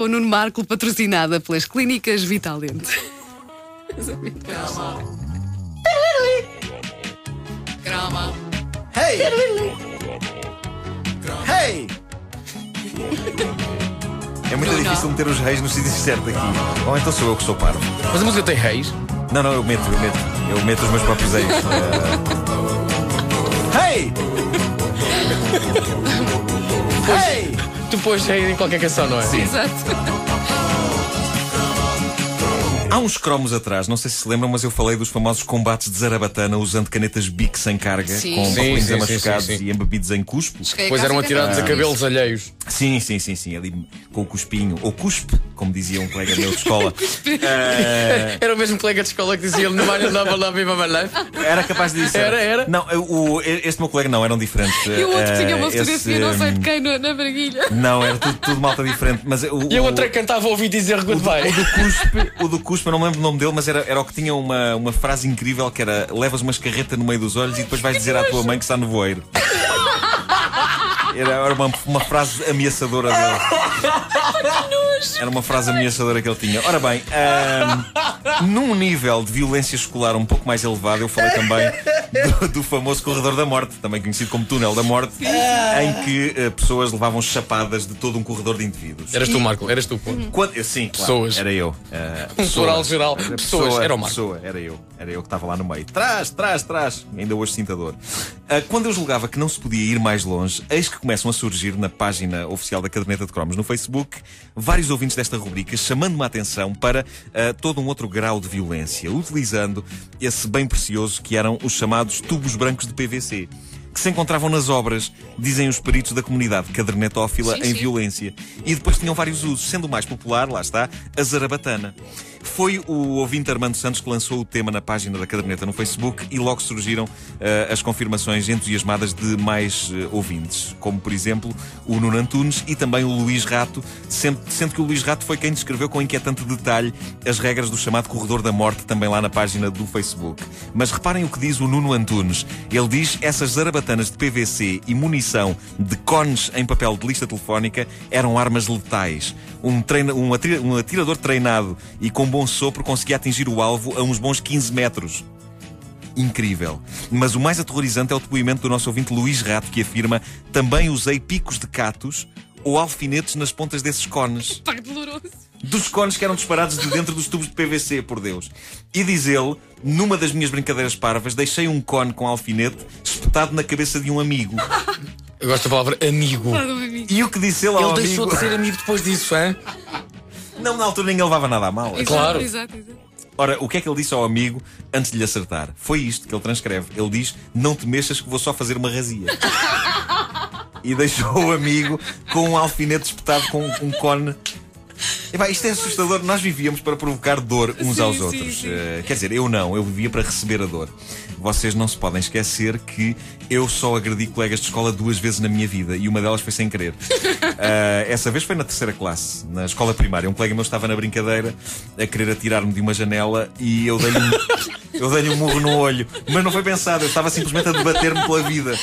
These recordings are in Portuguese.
ou Nuno Marco, patrocinada pelas clínicas Vitalente. Grama. Hey! Hey! É muito Bruno. difícil meter os reis no sítio certo aqui. Ou então sou eu que sou parvo. Mas a música tem reis. Não, não, eu meto, eu meto. Eu meto os meus próprios reis. Hey! Hey! Tu pões reis em qualquer canção, não é? Exato. Há uns cromos atrás, não sei se se lembram, mas eu falei dos famosos combates de Zarabatana usando canetas Bic sem carga, Sim. com Sim, sim, sim, amachucados sim, sim. e embebidos em cuspo. Depois eram atirados a cabelos alheios. Sim, sim, sim, sim, ali com o cuspinho, ou cuspe, como dizia um colega meu de escola. Eh, Era o mesmo colega de escola que dizia no Mário Nova Love Viva My Life. Era capaz de dizer. Era, era? Não, o, este meu colega não, eram diferentes. E o outro Eh, tinha uma esse, fotografia, não sei de hum, quem, no- na barriguilha. Não, era tudo, tudo malta diferente. Mas o, E a o- outra cantava ouvi dizer o goodbye. do cuspe, o do cuspe, eu não me lembro o nome dele, mas era, era o que tinha uma, uma frase incrível que era levas uma escarreta no meio dos olhos e depois vais dizer à tua mãe que está no voeiro. Era, era uma, uma frase ameaçadora dele. Era uma frase ameaçadora que ele tinha. Ora bem, num nível de violência escolar um pouco mais elevado, eu falei também do, do famoso Corredor da Morte, também conhecido como Túnel da Morte, em que eh, pessoas levavam chapadas de todo um corredor de indivíduos. Eras tu, Marco, eras tu, pô. Quando, eu- sim, claro, Pessoas. Era eu. Uh, Um plural geral. Era Pessoas, pessoa, era o Marco. Pessoa, era eu. Era eu que estava lá no meio. Trás, trás, trás. Ainda hoje sinto a dor. Uh, quando eu julgava que não se podia ir mais longe, eis que começam a surgir na página oficial da Caderneta de Cromos no Facebook vários ouvintes desta rubrica chamando-me a atenção para uh, todo um outro grau de violência, utilizando esse bem precioso que eram os chamados tubos brancos de PVC. Que se encontravam nas obras, dizem os peritos da comunidade cadernetófila Sim, em sim. violência. E depois tinham vários usos, sendo o mais popular, lá está, a zarabatana. Foi o ouvinte Armando Santos que lançou o tema na página da caderneta no Facebook e logo surgiram eh, as confirmações entusiasmadas de mais eh, ouvintes, como por exemplo o Nuno Antunes e também o Luís Rato, sendo, sendo que o Luís Rato foi quem descreveu com inquietante detalhe as regras do chamado Corredor da Morte também lá na página do Facebook. Mas reparem o que diz o Nuno Antunes. Ele diz essas zarabatanas de PVC e munição de cones em papel de lista telefónica eram armas letais. Um, treina, um, um atirador treinado e com bom sopro conseguia atingir o alvo a uns bons 15 metros. Incrível. Mas o mais aterrorizante é o depoimento do nosso ouvinte Luís Rato, que afirma: também usei picos de catos ou alfinetes nas pontas desses cones. Pá, que doloroso. Dos cones que eram disparados de dentro dos tubos de PVC, por Deus. E diz ele, numa das minhas brincadeiras parvas, deixei um cone com alfinete espetado na cabeça de um amigo. Eu gosto da palavra amigo. Meu amigo. E o que disse ele ao Ele deixou amigo? de ser amigo depois disso, hein? Não, na altura ninguém levava nada a mal. Exato, claro. Exato, exato. Ora, o que é que ele disse ao amigo antes de lhe acertar? Foi isto que ele transcreve. Ele diz: Não te mexas que vou só fazer uma razia. e deixou o amigo com um alfinete espetado com um cone. Epá, isto é assustador. Nós vivíamos para provocar dor uns Sim, aos sim, outros. sim. Eh, quer dizer, eu não, eu vivia para receber a dor. Vocês não se podem esquecer que eu só agredi colegas de escola duas vezes na minha vida e uma delas foi sem querer. Eh, essa vez foi na terceira classe, na escola primária. Um colega meu estava na brincadeira a querer atirar-me de uma janela e eu dei-lhe um, eu dei-lhe um murro no olho. Mas não foi pensado, eu estava simplesmente a debater-me pela vida.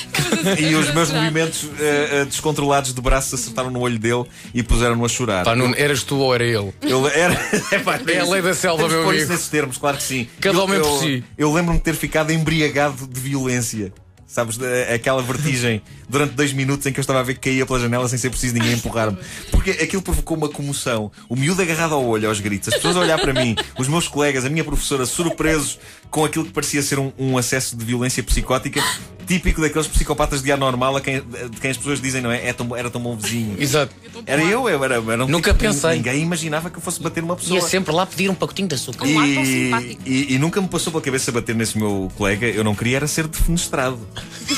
E os meus movimentos eh, eh, descontrolados de braços acertaram no olho dele e puseram-no a chorar. Pá, Nuno, eras tu ou era ele? Eu era. Epá, É a lei da selva, meu amigo. nesses termos, claro que sim. Cada Eu- homem por eu- si. Eu lembro-me de ter ficado embriagado de violência. Sabes, aquela vertigem durante dois minutos em que eu estava a ver que caía pela janela sem ser preciso ninguém empurrar-me. Porque aquilo provocou uma comoção. O miúdo agarrado ao olho, aos gritos, as pessoas a olhar para mim, os meus colegas, a minha professora, surpresos com aquilo que parecia ser um, um acesso de violência psicótica, típico daqueles psicopatas de anormal a quem, de quem as pessoas dizem, não é? é tão, era tão bom vizinho. Exato. Era eu, eu era, era um Nunca tipo pensei. Ninguém imaginava que eu fosse bater uma pessoa. Ia sempre lá pedir um pacotinho de açúcar. Um E, simpático. e- e nunca me passou pela cabeça bater nesse meu colega. Eu não queria era ser defenestrado.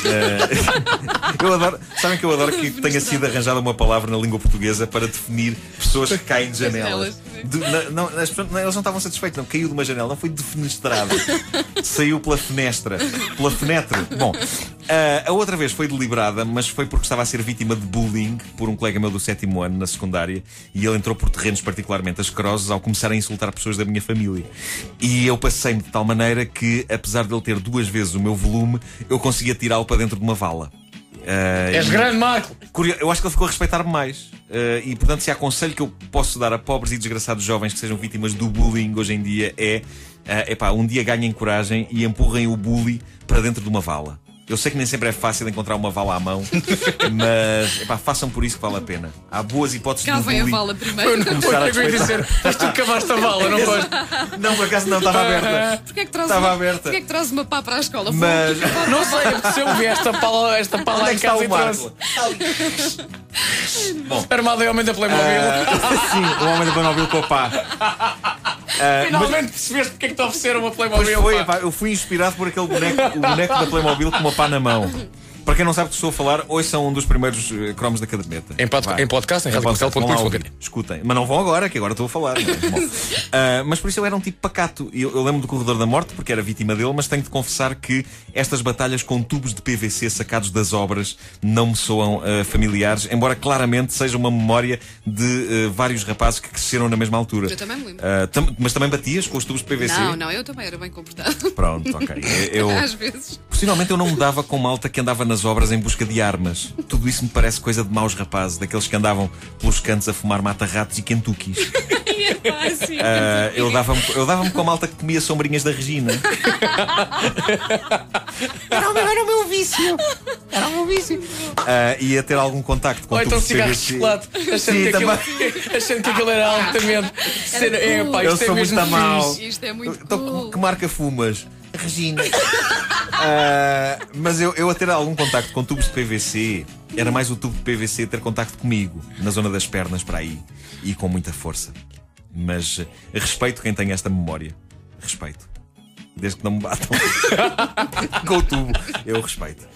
Eh, eu adoro, sabem que eu adoro que tenha sido arranjada uma palavra na língua portuguesa para definir pessoas que caem de janelas. De- não, eles não estavam satisfeitos, não caiu de uma janela, não foi defenestrado. Saiu pela fenestra, pela fenetre. Bom, eh, a outra vez foi deliberada, mas foi porque estava a ser vítima de bullying por um colega meu do sétimo ano na secundária e ele entrou por terrenos particularmente asquerosos ao começar a insultar pessoas da minha família. E eu passei-me de tal maneira que, apesar de ele ter duas vezes o meu volume, eu conseguia tirá-lo para dentro de uma vala. Ah, És e- grande, Marco. Eu acho que ele ficou a respeitar-me mais. Eh, e, portanto, se há conselho que eu posso dar a pobres e desgraçados jovens que sejam vítimas do bullying hoje em dia é: é epá, um dia ganhem coragem e empurrem o bully para dentro de uma vala. Eu sei que nem sempre é fácil encontrar uma vala à mão, mas epá, façam por isso que vale a pena. Há boas hipóteses de Cavem a bullying. vala primeiro. Começar a Foi o que eu ia dizer. Mas tu cavaste a bala, não foste? Não, por acaso não, estava aberta. Porquê é que traz Estava uma, aberta. Porquê é que traz uma pá para a escola? Mas. Não sei, apeteceu ver esta pala, esta pala Onde é em que está casa o e Marco? trouxe. Armado é homem da Playmobil. Sim, o homem da Playmobil com a pá. Ah, Finalmente percebeste porque é que te ofereceram uma Pois Playmobil. foi, pá. epá, eu fui inspirado por aquele boneco, o boneco da Playmobil com uma pá na mão. Para quem não sabe o que estou a falar, hoje são um dos primeiros eh, cromos da caderneta. Em pod- em podcast, em Em. Escutem. Mas não vão agora, que agora estou a falar. é? Bom. Ah, mas por isso eu era um tipo pacato. Eu, eu lembro do Corredor da Morte, porque era vítima dele, mas tenho de confessar que estas batalhas com tubos de PVC sacados das obras não me soam ah, familiares, embora claramente seja uma memória de ah, vários rapazes que cresceram na mesma altura. Eu também me lembro. Tam- mas também batias com os tubos de PVC? Não, não, eu também era bem comportado. Pronto, ok. Eu, Às vezes. Possivelmente eu não me dava com malta que andava nas obras em busca de armas. Tudo isso me parece coisa de maus rapazes, daqueles que andavam pelos cantos a fumar mata-ratos e kentuckis. Ah, eu dava-me eu dava com a malta que comia sombrinhas da Regina. era, o meu, era o meu vício. Era o meu vício. Ah, ia ter algum contacto com Ou então cigarros de chocolate, achando, Sim, que aquilo, também. achando que aquilo era altamente. Ser, é, pá, Eu isto é sou mesmo muito mau. fixe. Isto é muito Então, cool. que marca fumas? Regina. Ah, mas eu, eu a ter algum contacto com tubos de PVC, era mais o tubo de PVC ter contacto comigo, na zona das pernas para aí, e com muita força. Mas eh, respeito quem tem esta memória. Respeito. Desde que não me batam com o tubo, eu respeito.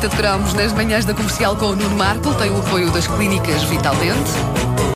A caderneta de nas manhãs da comercial com o Nuno Marco tem o apoio das clínicas Vital Dente.